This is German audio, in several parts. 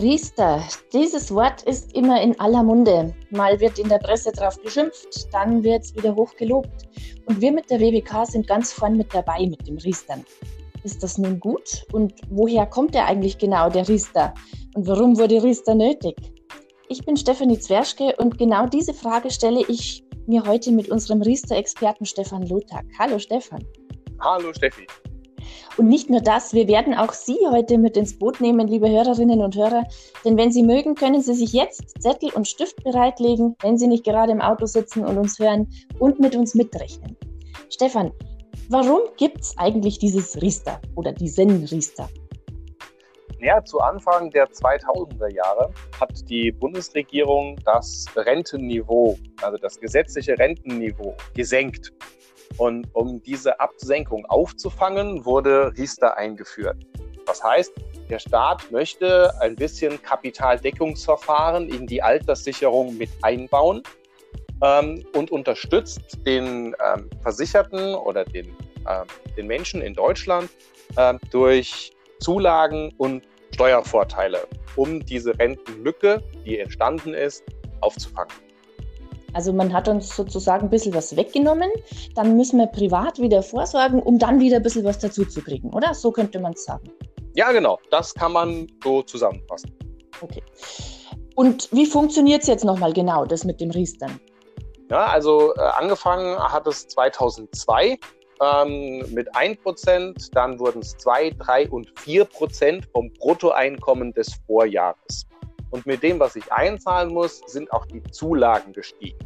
Riester, dieses Wort ist immer in aller Munde. Mal wird in der Presse drauf geschimpft, dann wird es wieder hoch gelobt. Und wir mit der WWK sind ganz vorn mit dabei mit dem Riestern. Ist das nun gut? Und woher kommt er eigentlich genau, der Riester? Und warum wurde Riester nötig? Ich bin Stefanie Zwerschke und genau diese Frage stelle ich mir heute mit unserem Riester-Experten Stefan Lothar. Hallo Stefan. Hallo Steffi. Und nicht nur das, wir werden auch Sie heute mit ins Boot nehmen, liebe Hörerinnen und Hörer. Denn wenn Sie mögen, können Sie sich jetzt Zettel und Stift bereitlegen, wenn Sie nicht gerade im Auto sitzen und uns hören und mit uns mitrechnen. Stefan, warum gibt es eigentlich dieses Riester oder diesen Riester? Ja, zu Anfang der 2000er Jahre hat die Bundesregierung das Rentenniveau, also das gesetzliche Rentenniveau, gesenkt. Und um diese Absenkung aufzufangen, wurde Riester eingeführt. Das heißt, der Staat möchte ein bisschen Kapitaldeckungsverfahren in die Alterssicherung mit einbauen ähm, und unterstützt den ähm, Versicherten oder den, äh, den Menschen in Deutschland äh, durch Zulagen und Steuervorteile, um diese Rentenlücke, die entstanden ist, aufzufangen. Also man hat uns sozusagen ein bisschen was weggenommen, dann müssen wir privat wieder vorsorgen, um dann wieder ein bisschen was dazu zu kriegen, oder? So könnte man es sagen. Ja, genau. Das kann man so zusammenfassen. Okay. Und wie funktioniert es jetzt nochmal genau, das mit dem Riestern? Ja, also äh, angefangen hat es 2002 ähm, mit 1%, dann wurden es 2, 3 und 4% vom Bruttoeinkommen des Vorjahres. Und mit dem, was ich einzahlen muss, sind auch die Zulagen gestiegen.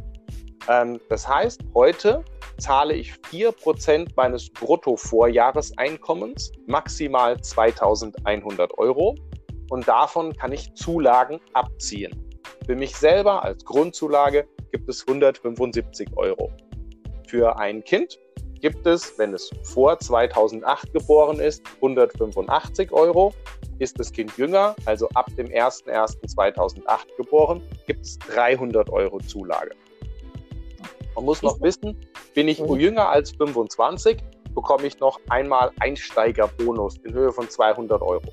Ähm, das heißt, heute zahle ich 4% meines Brutto-Vorjahreseinkommens, maximal 2100 Euro. Und davon kann ich Zulagen abziehen. Für mich selber als Grundzulage gibt es 175 Euro. Für ein Kind gibt es, wenn es vor 2008 geboren ist, 185 Euro. Ist das Kind jünger, also ab dem 01.01.2008 geboren, gibt es 300 Euro Zulage. Man muss noch wissen, bin ich jünger als 25, bekomme ich noch einmal Einsteigerbonus in Höhe von 200 Euro.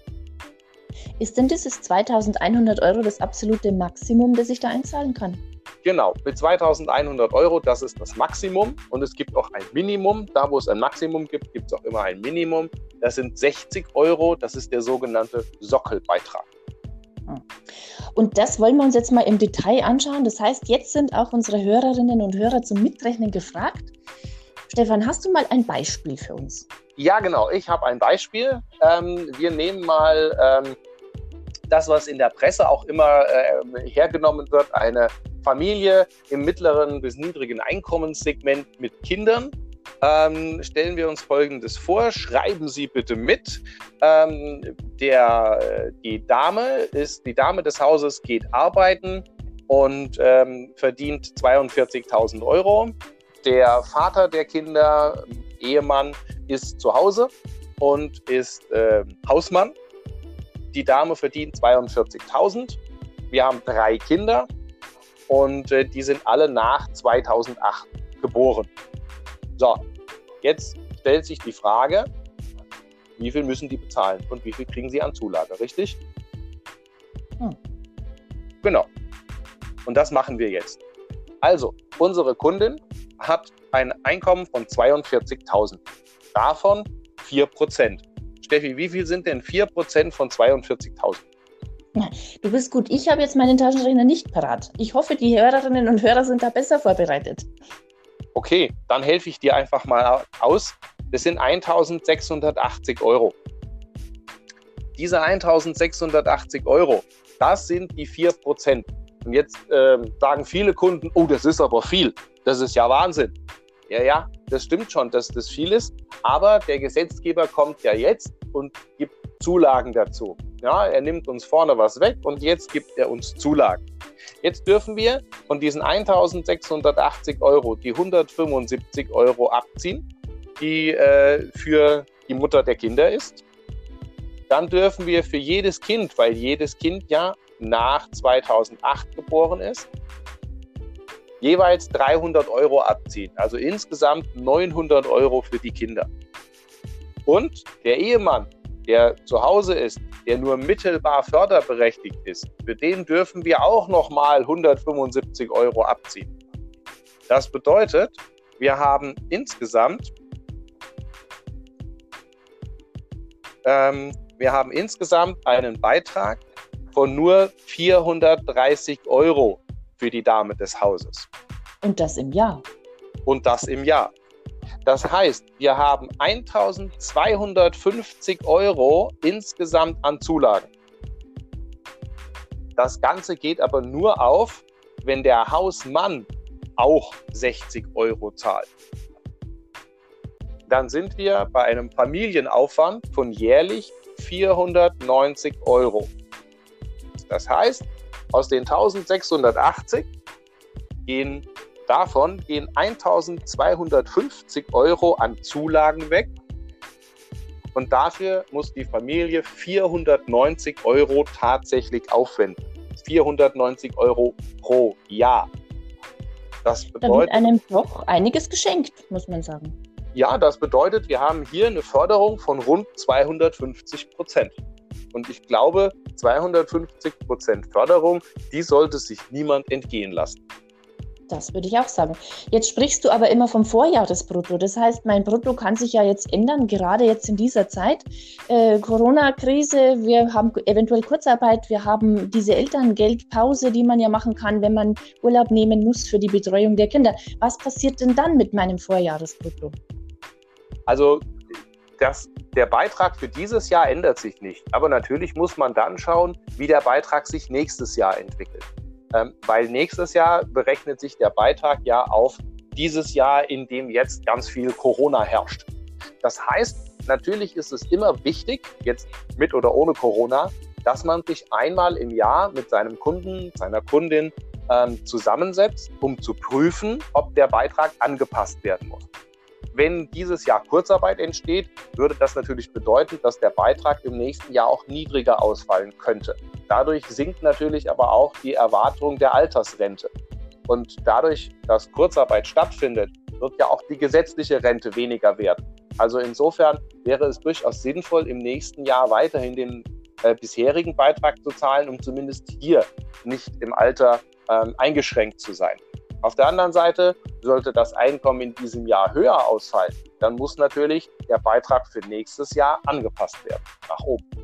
Ist denn dieses 2100 Euro das absolute Maximum, das ich da einzahlen kann? Genau, mit 2100 Euro, das ist das Maximum. Und es gibt auch ein Minimum. Da, wo es ein Maximum gibt, gibt es auch immer ein Minimum. Das sind 60 Euro. Das ist der sogenannte Sockelbeitrag. Hm. Und das wollen wir uns jetzt mal im Detail anschauen. Das heißt, jetzt sind auch unsere Hörerinnen und Hörer zum Mitrechnen gefragt. Stefan, hast du mal ein Beispiel für uns? Ja, genau. Ich habe ein Beispiel. Ähm, wir nehmen mal ähm, das, was in der Presse auch immer äh, hergenommen wird, eine Familie im mittleren bis niedrigen Einkommenssegment mit Kindern. Ähm, stellen wir uns Folgendes vor. Schreiben Sie bitte mit. Ähm, der, die Dame ist, die Dame des Hauses geht arbeiten und ähm, verdient 42.000 Euro. Der Vater der Kinder, Ehemann, ist zu Hause und ist äh, Hausmann. Die Dame verdient 42.000. Wir haben drei Kinder und äh, die sind alle nach 2008 geboren. So, jetzt stellt sich die Frage, wie viel müssen die bezahlen und wie viel kriegen sie an Zulage, richtig? Hm. Genau. Und das machen wir jetzt. Also, unsere Kundin hat ein Einkommen von 42.000. Davon 4%. Steffi, wie viel sind denn 4% von 42.000? Du bist gut. Ich habe jetzt meinen Taschenrechner nicht parat. Ich hoffe, die Hörerinnen und Hörer sind da besser vorbereitet. Okay, dann helfe ich dir einfach mal aus. Das sind 1680 Euro. Diese 1680 Euro, das sind die 4%. Und jetzt äh, sagen viele Kunden, oh, das ist aber viel. Das ist ja Wahnsinn. Ja, ja, das stimmt schon, dass das viel ist. Aber der Gesetzgeber kommt ja jetzt und gibt Zulagen dazu. Ja, er nimmt uns vorne was weg und jetzt gibt er uns Zulagen. Jetzt dürfen wir von diesen 1680 Euro die 175 Euro abziehen, die äh, für die Mutter der Kinder ist. Dann dürfen wir für jedes Kind, weil jedes Kind ja nach 2008 geboren ist, jeweils 300 Euro abziehen. Also insgesamt 900 Euro für die Kinder. Und der Ehemann, der zu Hause ist, der nur mittelbar förderberechtigt ist, für den dürfen wir auch nochmal 175 Euro abziehen. Das bedeutet, wir haben insgesamt ähm, wir haben insgesamt einen Beitrag von nur 430 Euro für die Dame des Hauses. Und das im Jahr. Und das im Jahr. Das heißt, wir haben 1250 Euro insgesamt an Zulagen. Das Ganze geht aber nur auf, wenn der Hausmann auch 60 Euro zahlt. Dann sind wir bei einem Familienaufwand von jährlich 490 Euro. Das heißt, aus den 1680 gehen davon gehen 1250 Euro an Zulagen weg. Und dafür muss die Familie 490 Euro tatsächlich aufwenden. 490 Euro pro Jahr. Das bedeutet. Da wird einem doch einiges geschenkt, muss man sagen. Ja, das bedeutet, wir haben hier eine Förderung von rund 250 Prozent. Und ich glaube, 250 Prozent Förderung, die sollte sich niemand entgehen lassen. Das würde ich auch sagen. Jetzt sprichst du aber immer vom Vorjahresbrutto. Das heißt, mein Brutto kann sich ja jetzt ändern, gerade jetzt in dieser Zeit. Äh, Corona-Krise, wir haben eventuell Kurzarbeit, wir haben diese Elterngeldpause, die man ja machen kann, wenn man Urlaub nehmen muss für die Betreuung der Kinder. Was passiert denn dann mit meinem Vorjahresbrutto? Also das, der Beitrag für dieses Jahr ändert sich nicht. Aber natürlich muss man dann schauen, wie der Beitrag sich nächstes Jahr entwickelt. Ähm, weil nächstes Jahr berechnet sich der Beitrag ja auf dieses Jahr, in dem jetzt ganz viel Corona herrscht. Das heißt, natürlich ist es immer wichtig, jetzt mit oder ohne Corona, dass man sich einmal im Jahr mit seinem Kunden, seiner Kundin ähm, zusammensetzt, um zu prüfen, ob der Beitrag angepasst werden muss. Wenn dieses Jahr Kurzarbeit entsteht, würde das natürlich bedeuten, dass der Beitrag im nächsten Jahr auch niedriger ausfallen könnte. Dadurch sinkt natürlich aber auch die Erwartung der Altersrente. Und dadurch, dass Kurzarbeit stattfindet, wird ja auch die gesetzliche Rente weniger werden. Also insofern wäre es durchaus sinnvoll, im nächsten Jahr weiterhin den äh, bisherigen Beitrag zu zahlen, um zumindest hier nicht im Alter ähm, eingeschränkt zu sein. Auf der anderen Seite, sollte das Einkommen in diesem Jahr höher ausfallen, dann muss natürlich der Beitrag für nächstes Jahr angepasst werden, nach oben.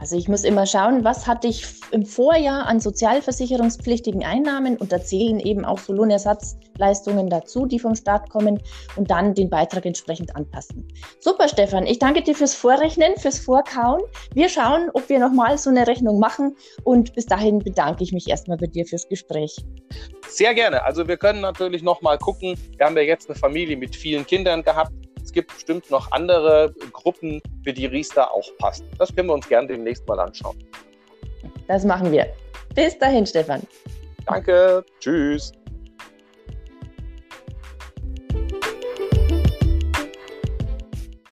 Also ich muss immer schauen, was hatte ich im Vorjahr an sozialversicherungspflichtigen Einnahmen und da zählen eben auch so Lohnersatzleistungen dazu, die vom Staat kommen und dann den Beitrag entsprechend anpassen. Super, Stefan. Ich danke dir fürs Vorrechnen, fürs Vorkauen. Wir schauen, ob wir nochmal so eine Rechnung machen und bis dahin bedanke ich mich erstmal bei dir fürs Gespräch. Sehr gerne. Also wir können natürlich nochmal gucken. Wir haben ja jetzt eine Familie mit vielen Kindern gehabt gibt bestimmt noch andere Gruppen, für die Riester auch passt. Das können wir uns gerne demnächst mal anschauen. Das machen wir. Bis dahin, Stefan. Danke. Tschüss.